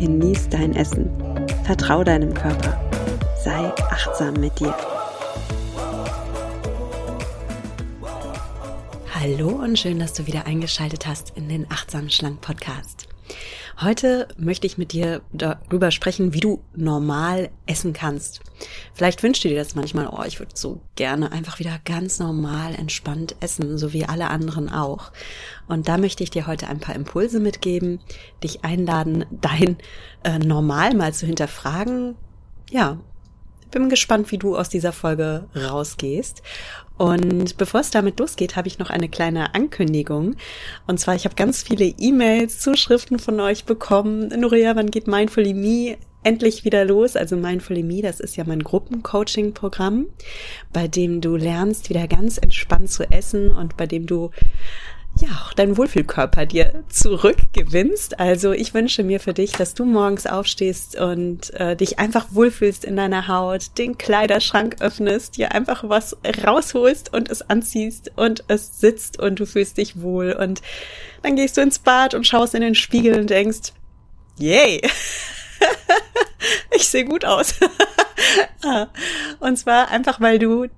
genieß dein Essen. Vertrau deinem Körper. Sei achtsam mit dir. Hallo und schön, dass du wieder eingeschaltet hast in den Achtsam Schlank Podcast. Heute möchte ich mit dir darüber sprechen, wie du normal essen kannst. Vielleicht wünschst du dir das manchmal, oh, ich würde so gerne einfach wieder ganz normal, entspannt essen, so wie alle anderen auch. Und da möchte ich dir heute ein paar Impulse mitgeben, dich einladen, dein äh, Normal mal zu hinterfragen. Ja, bin gespannt, wie du aus dieser Folge rausgehst. Und bevor es damit losgeht, habe ich noch eine kleine Ankündigung. Und zwar, ich habe ganz viele E-Mails, Zuschriften von euch bekommen. Nuria, wann geht Mindfully Me endlich wieder los? Also Mindfully Me, das ist ja mein Gruppencoaching-Programm, bei dem du lernst, wieder ganz entspannt zu essen und bei dem du ja, auch deinen Wohlfühlkörper dir zurückgewinnst. Also ich wünsche mir für dich, dass du morgens aufstehst und äh, dich einfach wohlfühlst in deiner Haut, den Kleiderschrank öffnest, dir einfach was rausholst und es anziehst und es sitzt und du fühlst dich wohl und dann gehst du ins Bad und schaust in den Spiegel und denkst, yay, ich sehe gut aus. und zwar einfach, weil du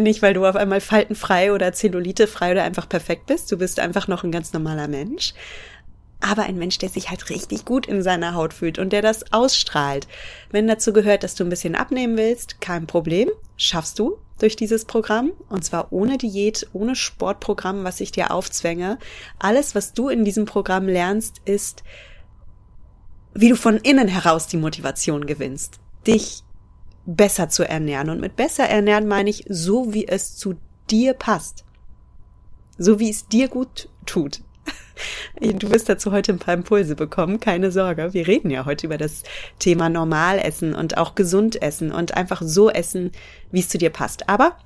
nicht, weil du auf einmal faltenfrei oder zellulitefrei oder einfach perfekt bist. Du bist einfach noch ein ganz normaler Mensch. Aber ein Mensch, der sich halt richtig gut in seiner Haut fühlt und der das ausstrahlt. Wenn dazu gehört, dass du ein bisschen abnehmen willst, kein Problem. Schaffst du durch dieses Programm. Und zwar ohne Diät, ohne Sportprogramm, was ich dir aufzwänge. Alles, was du in diesem Programm lernst, ist, wie du von innen heraus die Motivation gewinnst. Dich besser zu ernähren. Und mit besser ernähren meine ich so, wie es zu dir passt. So wie es dir gut tut. Du wirst dazu heute ein paar Impulse bekommen, keine Sorge. Wir reden ja heute über das Thema Normalessen und auch gesund essen und einfach so essen, wie es zu dir passt. Aber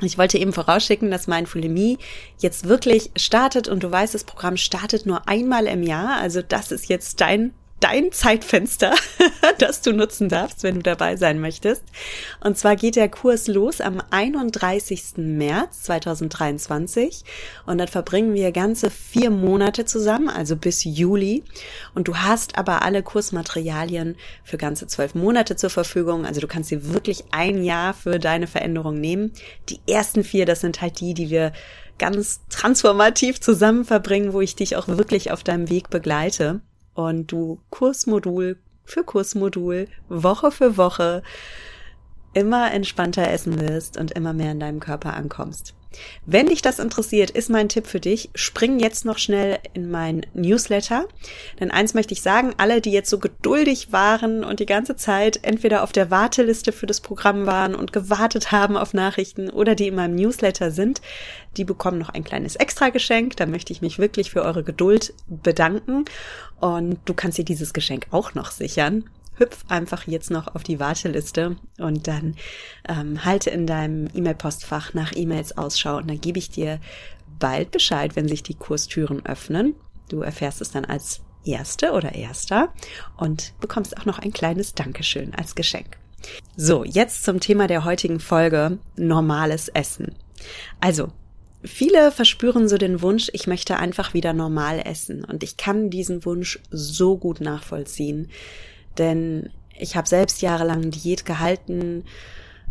ich wollte eben vorausschicken, dass Mindful jetzt wirklich startet und du weißt, das Programm startet nur einmal im Jahr. Also das ist jetzt dein dein Zeitfenster, das du nutzen darfst, wenn du dabei sein möchtest. Und zwar geht der Kurs los am 31. März 2023 und dann verbringen wir ganze vier Monate zusammen, also bis Juli. Und du hast aber alle Kursmaterialien für ganze zwölf Monate zur Verfügung. Also du kannst dir wirklich ein Jahr für deine Veränderung nehmen. Die ersten vier, das sind halt die, die wir ganz transformativ zusammen verbringen, wo ich dich auch wirklich auf deinem Weg begleite und du Kursmodul für Kursmodul, Woche für Woche immer entspannter essen wirst und immer mehr in deinem Körper ankommst. Wenn dich das interessiert, ist mein Tipp für dich, spring jetzt noch schnell in mein Newsletter. Denn eins möchte ich sagen, alle, die jetzt so geduldig waren und die ganze Zeit entweder auf der Warteliste für das Programm waren und gewartet haben auf Nachrichten oder die in meinem Newsletter sind, die bekommen noch ein kleines Extra-Geschenk. Da möchte ich mich wirklich für eure Geduld bedanken. Und du kannst dir dieses Geschenk auch noch sichern hüpf einfach jetzt noch auf die Warteliste und dann ähm, halte in deinem E-Mail-Postfach nach E-Mails Ausschau und dann gebe ich dir bald Bescheid, wenn sich die Kurstüren öffnen. Du erfährst es dann als Erste oder Erster und bekommst auch noch ein kleines Dankeschön als Geschenk. So, jetzt zum Thema der heutigen Folge, normales Essen. Also, Viele verspüren so den Wunsch, ich möchte einfach wieder normal essen. Und ich kann diesen Wunsch so gut nachvollziehen. Denn ich habe selbst jahrelang Diät gehalten,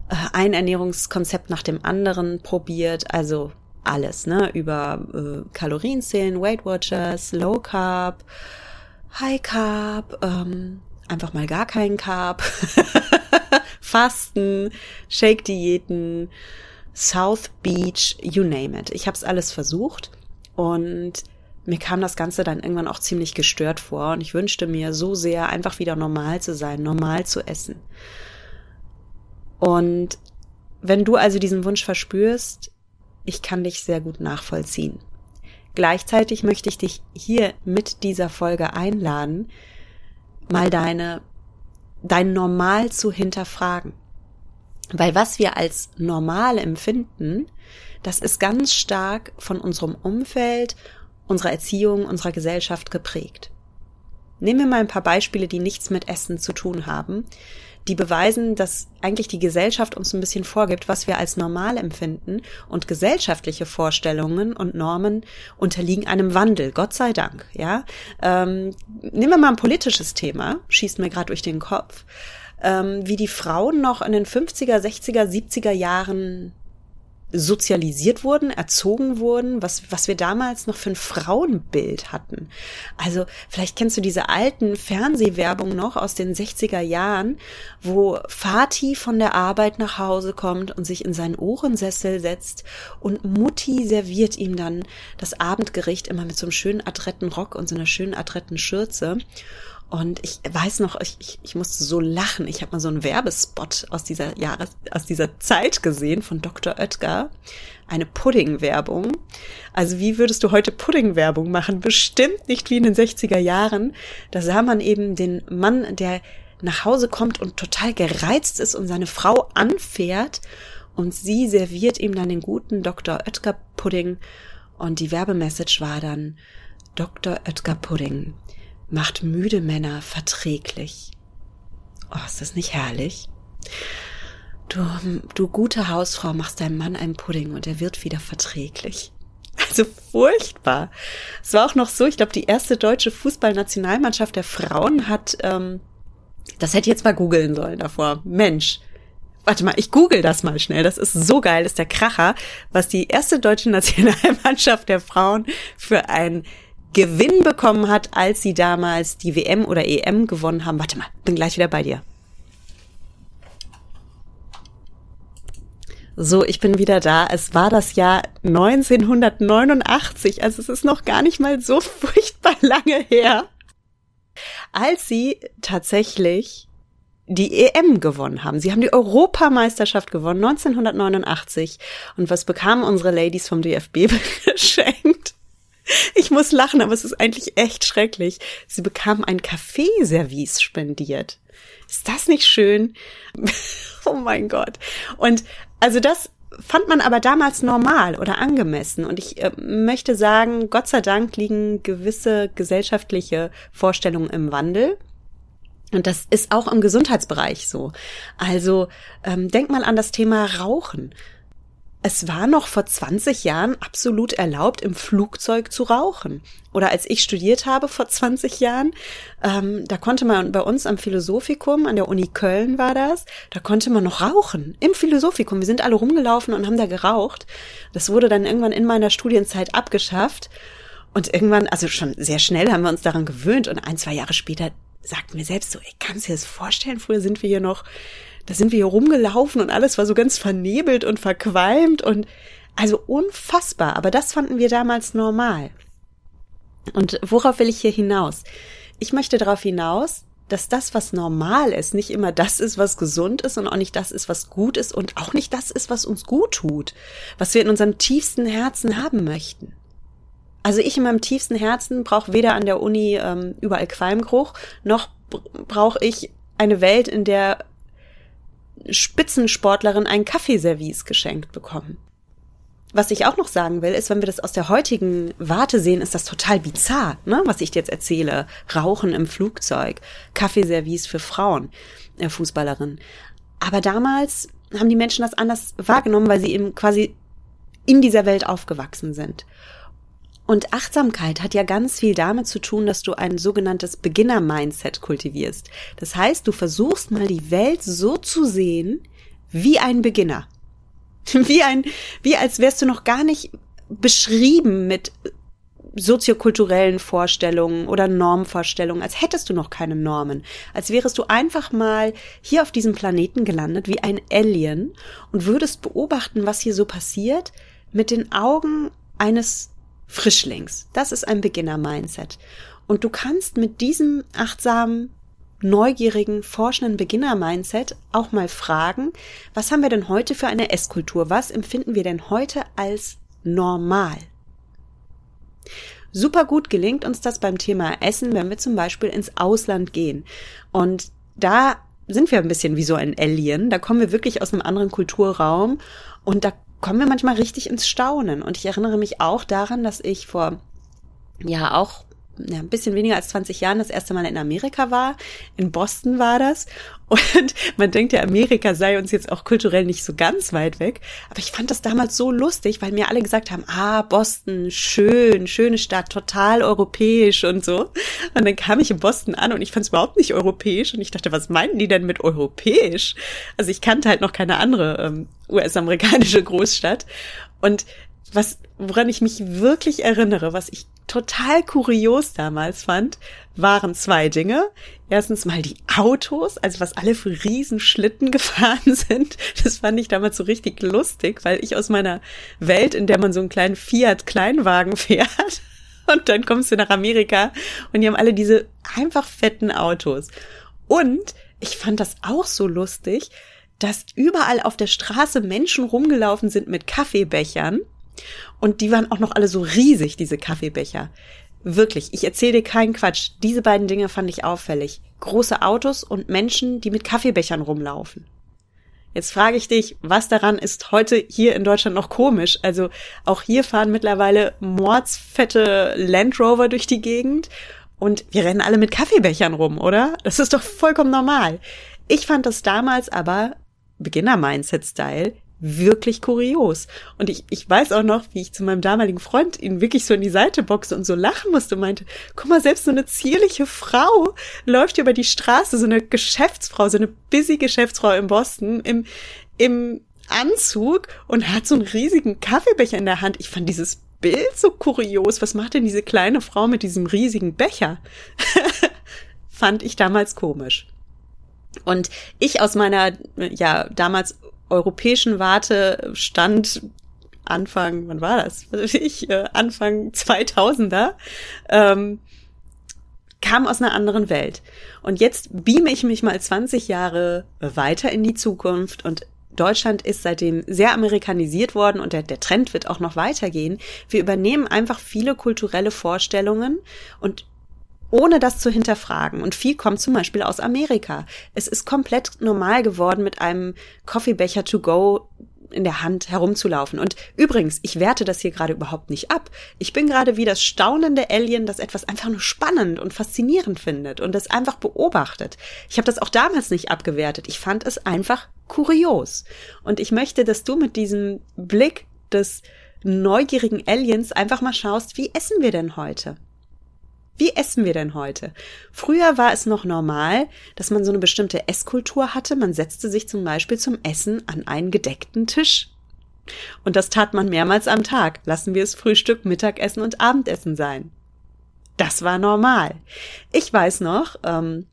äh, ein Ernährungskonzept nach dem anderen probiert, also alles, ne, über äh, Kalorienzählen, Weight Watchers, Low Carb, High Carb, ähm, einfach mal gar keinen Carb, Fasten, Shake-Diäten, South Beach, you name it. Ich habe es alles versucht und mir kam das Ganze dann irgendwann auch ziemlich gestört vor und ich wünschte mir so sehr, einfach wieder normal zu sein, normal zu essen. Und wenn du also diesen Wunsch verspürst, ich kann dich sehr gut nachvollziehen. Gleichzeitig möchte ich dich hier mit dieser Folge einladen, mal deine, dein Normal zu hinterfragen. Weil was wir als normal empfinden, das ist ganz stark von unserem Umfeld, unserer Erziehung, unserer Gesellschaft geprägt. Nehmen wir mal ein paar Beispiele, die nichts mit Essen zu tun haben, die beweisen, dass eigentlich die Gesellschaft uns ein bisschen vorgibt, was wir als normal empfinden und gesellschaftliche Vorstellungen und Normen unterliegen einem Wandel, Gott sei Dank. Ja, ähm, nehmen wir mal ein politisches Thema, schießt mir gerade durch den Kopf, ähm, wie die Frauen noch in den 50er, 60er, 70er Jahren sozialisiert wurden, erzogen wurden, was, was wir damals noch für ein Frauenbild hatten. Also vielleicht kennst du diese alten Fernsehwerbung noch aus den 60er Jahren, wo Fati von der Arbeit nach Hause kommt und sich in seinen Ohrensessel setzt und Mutti serviert ihm dann das Abendgericht immer mit so einem schönen adretten Rock und so einer schönen adretten Schürze. Und ich weiß noch, ich, ich, ich musste so lachen. Ich habe mal so einen Werbespot aus dieser Jahres, aus dieser Zeit gesehen von Dr. Oetker. Eine Pudding-Werbung. Also wie würdest du heute Pudding-Werbung machen? Bestimmt nicht wie in den 60er Jahren. Da sah man eben den Mann, der nach Hause kommt und total gereizt ist und seine Frau anfährt und sie serviert ihm dann den guten Dr. Oetker Pudding und die Werbemessage war dann Dr. Oetker Pudding macht müde Männer verträglich. Oh, ist das nicht herrlich? Du, du gute Hausfrau machst deinem Mann einen Pudding und er wird wieder verträglich. Also furchtbar. Es war auch noch so, ich glaube, die erste deutsche Fußballnationalmannschaft der Frauen hat, ähm, das hätte ich jetzt mal googeln sollen davor. Mensch. Warte mal, ich google das mal schnell. Das ist so geil, das ist der Kracher, was die erste deutsche Nationalmannschaft der Frauen für ein Gewinn bekommen hat, als sie damals die WM oder EM gewonnen haben. Warte mal, bin gleich wieder bei dir. So, ich bin wieder da. Es war das Jahr 1989, also es ist noch gar nicht mal so furchtbar lange her, als sie tatsächlich die EM gewonnen haben. Sie haben die Europameisterschaft gewonnen, 1989. Und was bekamen unsere Ladies vom DFB geschenkt? Ich muss lachen, aber es ist eigentlich echt schrecklich. Sie bekamen ein Kaffeeservice spendiert. Ist das nicht schön? oh mein Gott. Und also das fand man aber damals normal oder angemessen. Und ich äh, möchte sagen, Gott sei Dank liegen gewisse gesellschaftliche Vorstellungen im Wandel. Und das ist auch im Gesundheitsbereich so. Also ähm, denk mal an das Thema Rauchen es war noch vor 20 Jahren absolut erlaubt, im Flugzeug zu rauchen. Oder als ich studiert habe vor 20 Jahren, ähm, da konnte man bei uns am Philosophikum, an der Uni Köln war das, da konnte man noch rauchen. Im Philosophikum. Wir sind alle rumgelaufen und haben da geraucht. Das wurde dann irgendwann in meiner Studienzeit abgeschafft. Und irgendwann, also schon sehr schnell haben wir uns daran gewöhnt. Und ein, zwei Jahre später sagten wir selbst so, ey, kannst du dir das vorstellen? Früher sind wir hier noch da sind wir hier rumgelaufen und alles war so ganz vernebelt und verqualmt und also unfassbar. Aber das fanden wir damals normal. Und worauf will ich hier hinaus? Ich möchte darauf hinaus, dass das, was normal ist, nicht immer das ist, was gesund ist und auch nicht das ist, was gut ist und auch nicht das ist, was uns gut tut, was wir in unserem tiefsten Herzen haben möchten. Also ich in meinem tiefsten Herzen brauche weder an der Uni ähm, überall Qualmgeruch, noch brauche ich eine Welt, in der Spitzensportlerin ein Kaffeeservice geschenkt bekommen. Was ich auch noch sagen will, ist, wenn wir das aus der heutigen Warte sehen, ist das total bizarr, ne? was ich jetzt erzähle. Rauchen im Flugzeug, Kaffeeservice für Frauen, äh, Fußballerinnen. Aber damals haben die Menschen das anders wahrgenommen, weil sie eben quasi in dieser Welt aufgewachsen sind. Und Achtsamkeit hat ja ganz viel damit zu tun, dass du ein sogenanntes Beginner-Mindset kultivierst. Das heißt, du versuchst mal die Welt so zu sehen wie ein Beginner. Wie ein, wie als wärst du noch gar nicht beschrieben mit soziokulturellen Vorstellungen oder Normvorstellungen, als hättest du noch keine Normen, als wärest du einfach mal hier auf diesem Planeten gelandet wie ein Alien und würdest beobachten, was hier so passiert mit den Augen eines Frischlings. Das ist ein Beginner-Mindset. Und du kannst mit diesem achtsamen, neugierigen, forschenden Beginner-Mindset auch mal fragen, was haben wir denn heute für eine Esskultur? Was empfinden wir denn heute als normal? super gut gelingt uns das beim Thema Essen, wenn wir zum Beispiel ins Ausland gehen. Und da sind wir ein bisschen wie so ein Alien. Da kommen wir wirklich aus einem anderen Kulturraum und da kommen wir manchmal richtig ins Staunen. Und ich erinnere mich auch daran, dass ich vor ja auch ja, ein bisschen weniger als 20 Jahren das erste Mal in Amerika war. In Boston war das. Und man denkt ja, Amerika sei uns jetzt auch kulturell nicht so ganz weit weg. Aber ich fand das damals so lustig, weil mir alle gesagt haben, ah, Boston, schön, schöne Stadt, total europäisch und so. Und dann kam ich in Boston an und ich fand es überhaupt nicht europäisch. Und ich dachte, was meinen die denn mit europäisch? Also ich kannte halt noch keine andere ähm, US-amerikanische Großstadt. Und was, woran ich mich wirklich erinnere, was ich total kurios damals fand, waren zwei Dinge. Erstens mal die Autos, also was alle für Riesenschlitten gefahren sind. Das fand ich damals so richtig lustig, weil ich aus meiner Welt, in der man so einen kleinen Fiat Kleinwagen fährt, und dann kommst du nach Amerika und die haben alle diese einfach fetten Autos. Und ich fand das auch so lustig, dass überall auf der Straße Menschen rumgelaufen sind mit Kaffeebechern und die waren auch noch alle so riesig, diese Kaffeebecher. Wirklich, ich erzähle dir keinen Quatsch. Diese beiden Dinge fand ich auffällig. Große Autos und Menschen, die mit Kaffeebechern rumlaufen. Jetzt frage ich dich, was daran ist heute hier in Deutschland noch komisch? Also auch hier fahren mittlerweile mordsfette Land Rover durch die Gegend und wir rennen alle mit Kaffeebechern rum, oder? Das ist doch vollkommen normal. Ich fand das damals aber Beginner-Mindset-Style wirklich kurios. Und ich, ich weiß auch noch, wie ich zu meinem damaligen Freund ihn wirklich so in die Seite boxte und so lachen musste und meinte, guck mal, selbst so eine zierliche Frau läuft hier über die Straße, so eine Geschäftsfrau, so eine busy Geschäftsfrau in Boston im, im Anzug und hat so einen riesigen Kaffeebecher in der Hand. Ich fand dieses Bild so kurios. Was macht denn diese kleine Frau mit diesem riesigen Becher? fand ich damals komisch. Und ich aus meiner, ja, damals europäischen Warte stand Anfang, wann war das? Ich, äh, Anfang 2000er, ähm, kam aus einer anderen Welt. Und jetzt beame ich mich mal 20 Jahre weiter in die Zukunft und Deutschland ist seitdem sehr amerikanisiert worden und der, der Trend wird auch noch weitergehen. Wir übernehmen einfach viele kulturelle Vorstellungen und ohne das zu hinterfragen. Und viel kommt zum Beispiel aus Amerika. Es ist komplett normal geworden, mit einem Coffeebecher to go in der Hand herumzulaufen. Und übrigens, ich werte das hier gerade überhaupt nicht ab. Ich bin gerade wie das staunende Alien, das etwas einfach nur spannend und faszinierend findet und das einfach beobachtet. Ich habe das auch damals nicht abgewertet. Ich fand es einfach kurios. Und ich möchte, dass du mit diesem Blick des neugierigen Aliens einfach mal schaust, wie essen wir denn heute? Wie essen wir denn heute? Früher war es noch normal, dass man so eine bestimmte Esskultur hatte. Man setzte sich zum Beispiel zum Essen an einen gedeckten Tisch. Und das tat man mehrmals am Tag. Lassen wir es Frühstück, Mittagessen und Abendessen sein. Das war normal. Ich weiß noch, ähm,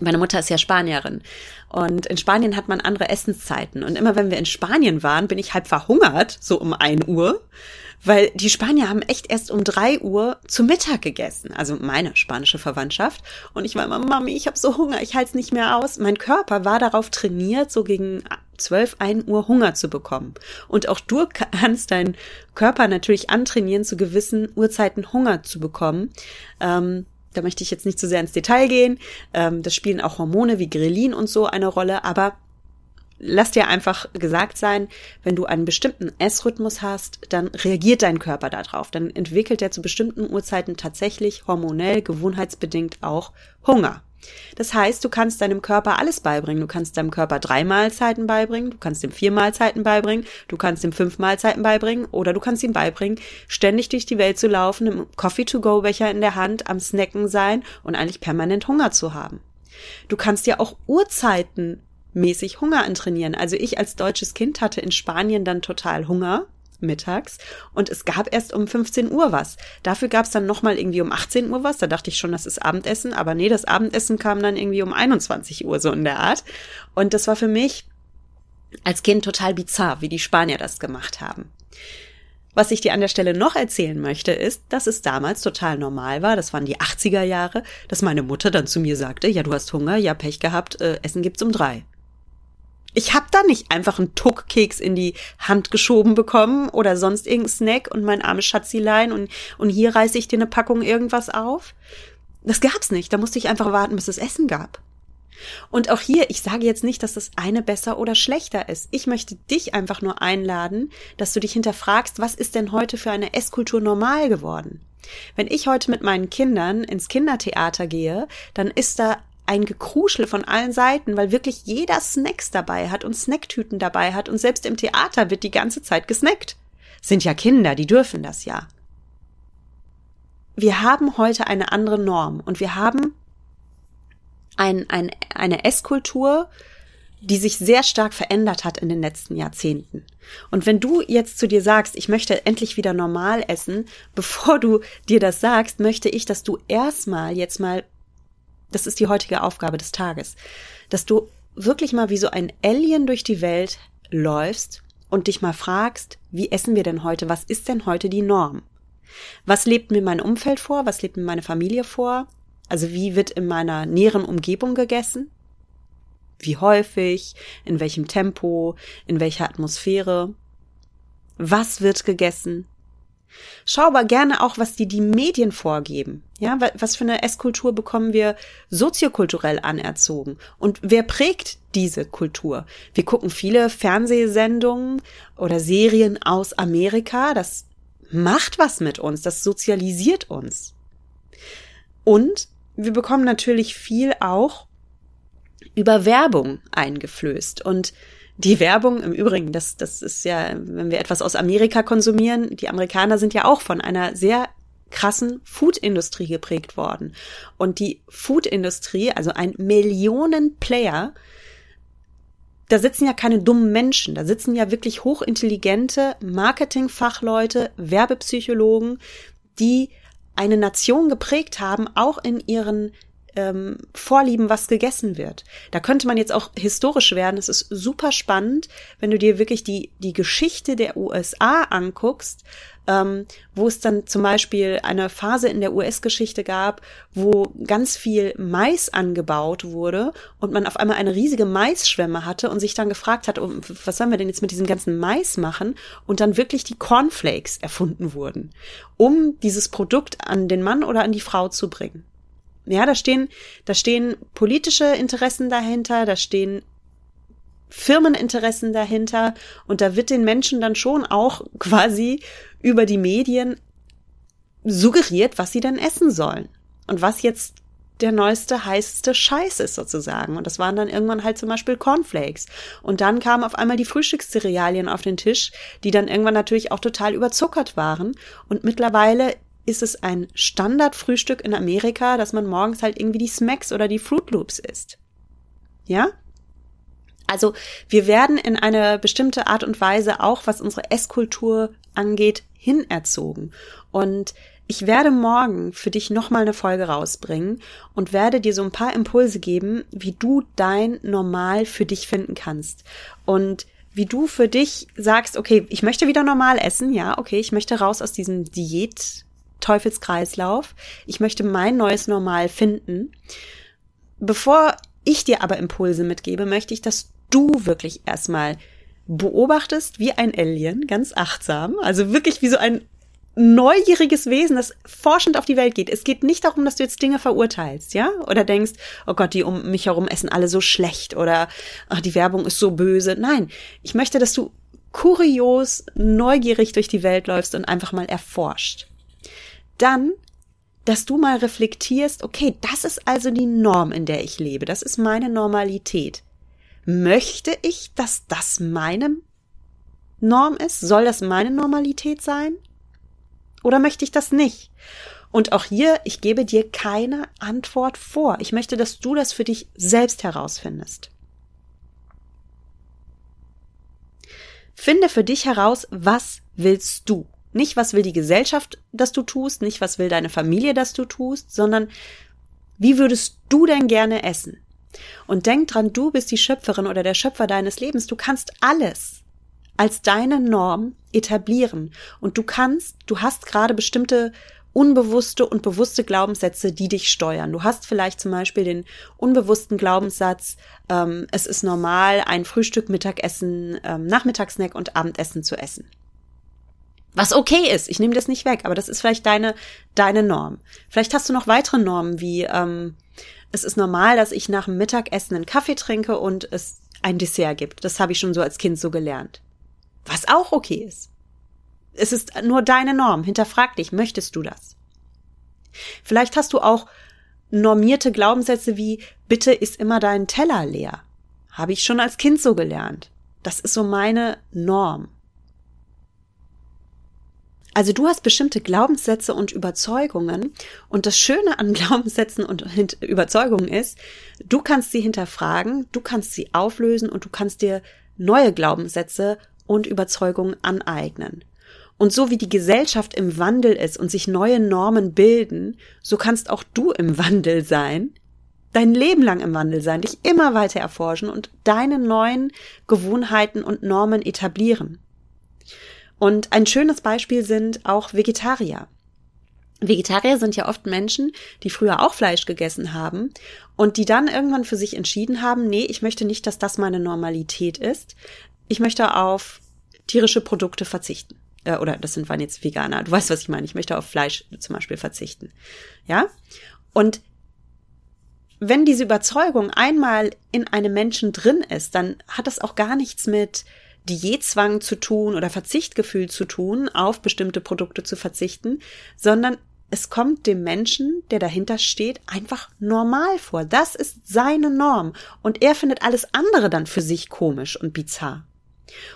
meine Mutter ist ja Spanierin und in Spanien hat man andere Essenszeiten und immer wenn wir in Spanien waren, bin ich halb verhungert, so um ein Uhr, weil die Spanier haben echt erst um drei Uhr zu Mittag gegessen, also meine spanische Verwandtschaft. Und ich war immer, Mami, ich habe so Hunger, ich halte es nicht mehr aus. Mein Körper war darauf trainiert, so gegen zwölf, ein Uhr Hunger zu bekommen. Und auch du kannst deinen Körper natürlich antrainieren, zu gewissen Uhrzeiten Hunger zu bekommen. Ähm, da möchte ich jetzt nicht zu sehr ins Detail gehen. Ähm, das spielen auch Hormone wie Grelin und so eine Rolle, aber lass dir einfach gesagt sein, wenn du einen bestimmten Essrhythmus hast, dann reagiert dein Körper darauf. Dann entwickelt er zu bestimmten Uhrzeiten tatsächlich hormonell, gewohnheitsbedingt auch Hunger. Das heißt, du kannst deinem Körper alles beibringen. Du kannst deinem Körper drei Mahlzeiten beibringen, du kannst ihm vier Mahlzeiten beibringen, du kannst ihm fünf Mahlzeiten beibringen oder du kannst ihm beibringen, ständig durch die Welt zu laufen, im Coffee-to-go-Becher in der Hand, am Snacken sein und eigentlich permanent Hunger zu haben. Du kannst ja auch Uhrzeiten mäßig Hunger antrainieren. Also ich als deutsches Kind hatte in Spanien dann total Hunger mittags und es gab erst um 15 Uhr was. Dafür gab es dann nochmal irgendwie um 18 Uhr was. Da dachte ich schon, das ist Abendessen, aber nee, das Abendessen kam dann irgendwie um 21 Uhr so in der Art. Und das war für mich als Kind total bizarr, wie die Spanier das gemacht haben. Was ich dir an der Stelle noch erzählen möchte, ist, dass es damals total normal war, das waren die 80er Jahre, dass meine Mutter dann zu mir sagte, ja, du hast Hunger, ja, Pech gehabt, äh, Essen gibt's um drei. Ich habe da nicht einfach einen Tuckkeks in die Hand geschoben bekommen oder sonst irgendein Snack und mein armes Schatzilein und, und hier reiße ich dir eine Packung irgendwas auf. Das gab's nicht. Da musste ich einfach warten, bis es Essen gab. Und auch hier, ich sage jetzt nicht, dass das eine besser oder schlechter ist. Ich möchte dich einfach nur einladen, dass du dich hinterfragst, was ist denn heute für eine Esskultur normal geworden? Wenn ich heute mit meinen Kindern ins Kindertheater gehe, dann ist da ein Gekruschel von allen Seiten, weil wirklich jeder Snacks dabei hat und Snacktüten dabei hat und selbst im Theater wird die ganze Zeit gesnackt. Sind ja Kinder, die dürfen das ja. Wir haben heute eine andere Norm und wir haben ein, ein, eine Esskultur, die sich sehr stark verändert hat in den letzten Jahrzehnten. Und wenn du jetzt zu dir sagst, ich möchte endlich wieder normal essen, bevor du dir das sagst, möchte ich, dass du erstmal jetzt mal, das ist die heutige Aufgabe des Tages, dass du wirklich mal wie so ein Alien durch die Welt läufst und dich mal fragst, wie essen wir denn heute? Was ist denn heute die Norm? Was lebt mir mein Umfeld vor? Was lebt mir meine Familie vor? Also wie wird in meiner näheren Umgebung gegessen? Wie häufig? In welchem Tempo? In welcher Atmosphäre? Was wird gegessen? Schau aber gerne auch, was dir die Medien vorgeben. Ja, was für eine Esskultur bekommen wir soziokulturell anerzogen? Und wer prägt diese Kultur? Wir gucken viele Fernsehsendungen oder Serien aus Amerika. Das macht was mit uns. Das sozialisiert uns. Und wir bekommen natürlich viel auch über Werbung eingeflößt. Und die Werbung im Übrigen, das, das ist ja, wenn wir etwas aus Amerika konsumieren, die Amerikaner sind ja auch von einer sehr krassen Food-Industrie geprägt worden. Und die Food-Industrie, also ein Millionen-Player, da sitzen ja keine dummen Menschen, da sitzen ja wirklich hochintelligente Marketingfachleute, Werbepsychologen, die eine Nation geprägt haben, auch in ihren ähm, Vorlieben, was gegessen wird. Da könnte man jetzt auch historisch werden. Es ist super spannend, wenn du dir wirklich die, die Geschichte der USA anguckst, ähm, wo es dann zum Beispiel eine Phase in der US-Geschichte gab, wo ganz viel Mais angebaut wurde und man auf einmal eine riesige Maisschwemme hatte und sich dann gefragt hat, oh, was sollen wir denn jetzt mit diesem ganzen Mais machen? Und dann wirklich die Cornflakes erfunden wurden, um dieses Produkt an den Mann oder an die Frau zu bringen. Ja, da stehen, da stehen politische Interessen dahinter, da stehen Firmeninteressen dahinter und da wird den Menschen dann schon auch quasi über die Medien suggeriert, was sie denn essen sollen und was jetzt der neueste, heißeste Scheiß ist sozusagen. Und das waren dann irgendwann halt zum Beispiel Cornflakes. Und dann kamen auf einmal die Frühstückscerealien auf den Tisch, die dann irgendwann natürlich auch total überzuckert waren. Und mittlerweile ist es ein Standardfrühstück in Amerika, dass man morgens halt irgendwie die Smacks oder die Fruit Loops isst. Ja? Also wir werden in eine bestimmte Art und Weise auch, was unsere Esskultur angeht, hinerzogen. Und ich werde morgen für dich nochmal eine Folge rausbringen und werde dir so ein paar Impulse geben, wie du dein Normal für dich finden kannst. Und wie du für dich sagst, okay, ich möchte wieder normal essen, ja, okay, ich möchte raus aus diesem Diät Teufelskreislauf. Ich möchte mein neues Normal finden. Bevor ich dir aber Impulse mitgebe, möchte ich, dass du wirklich erstmal beobachtest wie ein Alien, ganz achtsam, also wirklich wie so ein neugieriges Wesen, das forschend auf die Welt geht. Es geht nicht darum, dass du jetzt Dinge verurteilst, ja? Oder denkst, oh Gott, die um mich herum essen alle so schlecht oder ach, die Werbung ist so böse. Nein, ich möchte, dass du kurios, neugierig durch die Welt läufst und einfach mal erforscht. Dann, dass du mal reflektierst, okay, das ist also die Norm, in der ich lebe. Das ist meine Normalität. Möchte ich, dass das meine Norm ist? Soll das meine Normalität sein? Oder möchte ich das nicht? Und auch hier, ich gebe dir keine Antwort vor. Ich möchte, dass du das für dich selbst herausfindest. Finde für dich heraus, was willst du? Nicht, was will die Gesellschaft, dass du tust, nicht, was will deine Familie, dass du tust, sondern wie würdest du denn gerne essen? Und denk dran, du bist die Schöpferin oder der Schöpfer deines Lebens. Du kannst alles als deine Norm etablieren. Und du kannst, du hast gerade bestimmte unbewusste und bewusste Glaubenssätze, die dich steuern. Du hast vielleicht zum Beispiel den unbewussten Glaubenssatz, ähm, es ist normal, ein Frühstück, Mittagessen, ähm, Nachmittagssnack und Abendessen zu essen. Was okay ist, ich nehme das nicht weg, aber das ist vielleicht deine, deine Norm. Vielleicht hast du noch weitere Normen, wie ähm, es ist normal, dass ich nach dem Mittagessen einen Kaffee trinke und es ein Dessert gibt. Das habe ich schon so als Kind so gelernt. Was auch okay ist. Es ist nur deine Norm. Hinterfrag dich, möchtest du das? Vielleicht hast du auch normierte Glaubenssätze wie, bitte ist immer dein Teller leer. Habe ich schon als Kind so gelernt. Das ist so meine Norm. Also du hast bestimmte Glaubenssätze und Überzeugungen und das Schöne an Glaubenssätzen und Überzeugungen ist, du kannst sie hinterfragen, du kannst sie auflösen und du kannst dir neue Glaubenssätze und Überzeugungen aneignen. Und so wie die Gesellschaft im Wandel ist und sich neue Normen bilden, so kannst auch du im Wandel sein, dein Leben lang im Wandel sein, dich immer weiter erforschen und deine neuen Gewohnheiten und Normen etablieren. Und ein schönes Beispiel sind auch Vegetarier. Vegetarier sind ja oft Menschen, die früher auch Fleisch gegessen haben und die dann irgendwann für sich entschieden haben, nee, ich möchte nicht, dass das meine Normalität ist. Ich möchte auf tierische Produkte verzichten. Äh, oder das sind waren jetzt Veganer. Du weißt, was ich meine. Ich möchte auf Fleisch zum Beispiel verzichten. Ja? Und wenn diese Überzeugung einmal in einem Menschen drin ist, dann hat das auch gar nichts mit Diätzwang zu tun oder Verzichtgefühl zu tun, auf bestimmte Produkte zu verzichten, sondern es kommt dem Menschen, der dahinter steht, einfach normal vor. Das ist seine Norm. Und er findet alles andere dann für sich komisch und bizarr.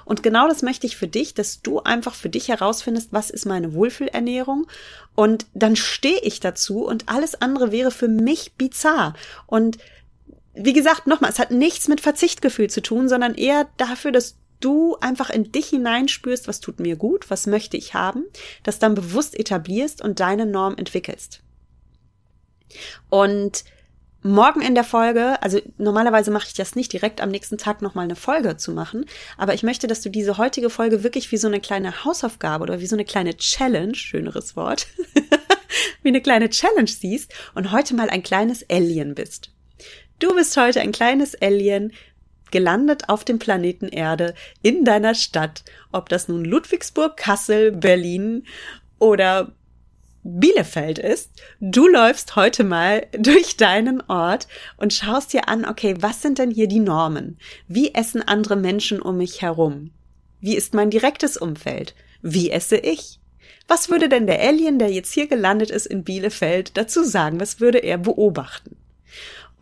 Und genau das möchte ich für dich, dass du einfach für dich herausfindest, was ist meine Wohlfühlernährung und dann stehe ich dazu und alles andere wäre für mich bizarr. Und wie gesagt, nochmal, es hat nichts mit Verzichtgefühl zu tun, sondern eher dafür, dass du einfach in dich hineinspürst, was tut mir gut, was möchte ich haben, das dann bewusst etablierst und deine Norm entwickelst. Und morgen in der Folge, also normalerweise mache ich das nicht direkt am nächsten Tag nochmal eine Folge zu machen, aber ich möchte, dass du diese heutige Folge wirklich wie so eine kleine Hausaufgabe oder wie so eine kleine Challenge, schöneres Wort, wie eine kleine Challenge siehst und heute mal ein kleines Alien bist. Du bist heute ein kleines Alien, gelandet auf dem Planeten Erde in deiner Stadt, ob das nun Ludwigsburg, Kassel, Berlin oder Bielefeld ist. Du läufst heute mal durch deinen Ort und schaust dir an, okay, was sind denn hier die Normen? Wie essen andere Menschen um mich herum? Wie ist mein direktes Umfeld? Wie esse ich? Was würde denn der Alien, der jetzt hier gelandet ist in Bielefeld, dazu sagen? Was würde er beobachten?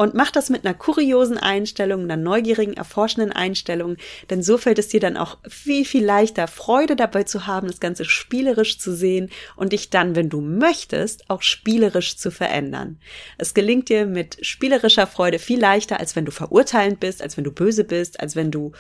Und mach das mit einer kuriosen Einstellung, einer neugierigen, erforschenden Einstellung, denn so fällt es dir dann auch viel, viel leichter, Freude dabei zu haben, das Ganze spielerisch zu sehen und dich dann, wenn du möchtest, auch spielerisch zu verändern. Es gelingt dir mit spielerischer Freude viel leichter, als wenn du verurteilend bist, als wenn du böse bist, als wenn du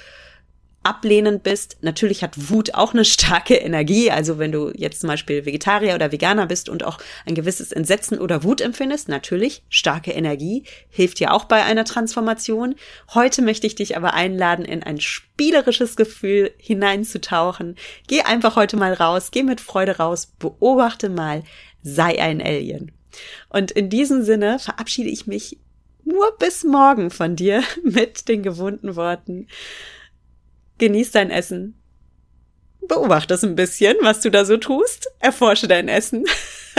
ablehnend bist. Natürlich hat Wut auch eine starke Energie. Also wenn du jetzt zum Beispiel Vegetarier oder Veganer bist und auch ein gewisses Entsetzen oder Wut empfindest, natürlich starke Energie hilft dir auch bei einer Transformation. Heute möchte ich dich aber einladen, in ein spielerisches Gefühl hineinzutauchen. Geh einfach heute mal raus, geh mit Freude raus, beobachte mal, sei ein Alien. Und in diesem Sinne verabschiede ich mich nur bis morgen von dir mit den gewohnten Worten. Genieß dein Essen. Beobachte es ein bisschen, was du da so tust. Erforsche dein Essen.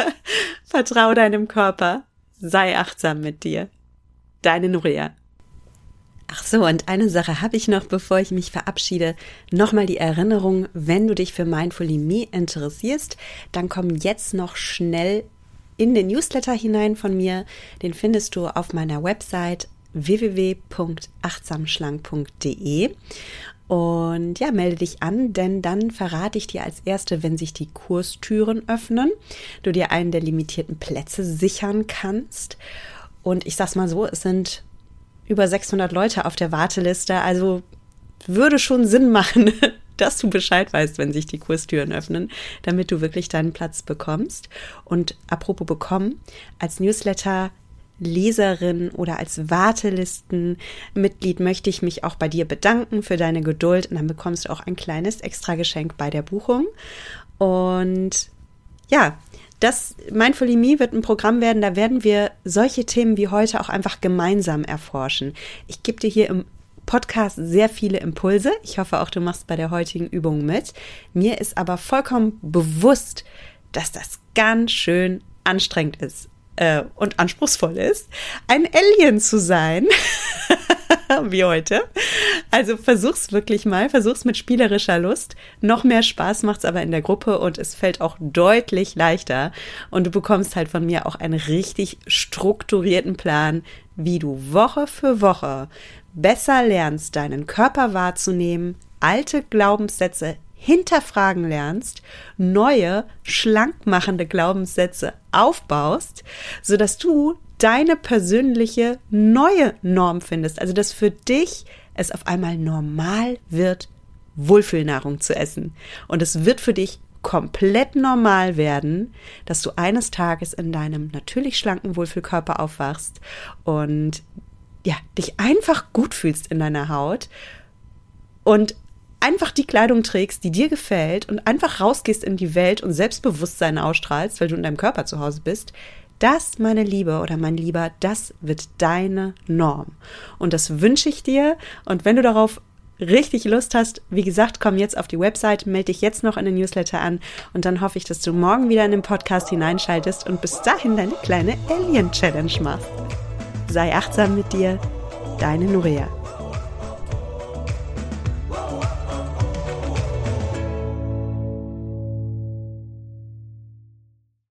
Vertrau deinem Körper. Sei achtsam mit dir. Deine Nuria. Ach so, und eine Sache habe ich noch, bevor ich mich verabschiede. Nochmal die Erinnerung, wenn du dich für Mindfully Me interessierst, dann komm jetzt noch schnell in den Newsletter hinein von mir. Den findest du auf meiner Website www.achtsamschlank.de und ja, melde dich an, denn dann verrate ich dir als erste, wenn sich die Kurstüren öffnen, du dir einen der limitierten Plätze sichern kannst. Und ich sag's mal so, es sind über 600 Leute auf der Warteliste, also würde schon Sinn machen, dass du Bescheid weißt, wenn sich die Kurstüren öffnen, damit du wirklich deinen Platz bekommst. Und apropos bekommen, als Newsletter Leserin oder als Wartelistenmitglied möchte ich mich auch bei dir bedanken für deine Geduld und dann bekommst du auch ein kleines Extrageschenk bei der Buchung. Und ja, das Mindfully Me wird ein Programm werden, da werden wir solche Themen wie heute auch einfach gemeinsam erforschen. Ich gebe dir hier im Podcast sehr viele Impulse. Ich hoffe auch, du machst bei der heutigen Übung mit. Mir ist aber vollkommen bewusst, dass das ganz schön anstrengend ist äh, und anspruchsvoll ist, ein Alien zu sein. wie heute. Also versuch's wirklich mal, versuch's mit spielerischer Lust. Noch mehr Spaß macht's aber in der Gruppe und es fällt auch deutlich leichter. Und du bekommst halt von mir auch einen richtig strukturierten Plan, wie du Woche für Woche besser lernst, deinen Körper wahrzunehmen, alte Glaubenssätze hinterfragen lernst, neue, schlankmachende Glaubenssätze aufbaust, sodass du deine persönliche neue Norm findest. Also, dass für dich es auf einmal normal wird, Wohlfühlnahrung zu essen. Und es wird für dich komplett normal werden, dass du eines Tages in deinem natürlich schlanken Wohlfühlkörper aufwachst und ja, dich einfach gut fühlst in deiner Haut und einfach die Kleidung trägst, die dir gefällt und einfach rausgehst in die Welt und Selbstbewusstsein ausstrahlst, weil du in deinem Körper zu Hause bist, das, meine Liebe oder mein Lieber, das wird deine Norm. Und das wünsche ich dir. Und wenn du darauf richtig Lust hast, wie gesagt, komm jetzt auf die Website, melde dich jetzt noch in den Newsletter an und dann hoffe ich, dass du morgen wieder in den Podcast hineinschaltest und bis dahin deine kleine Alien Challenge machst. Sei achtsam mit dir, deine Nuria.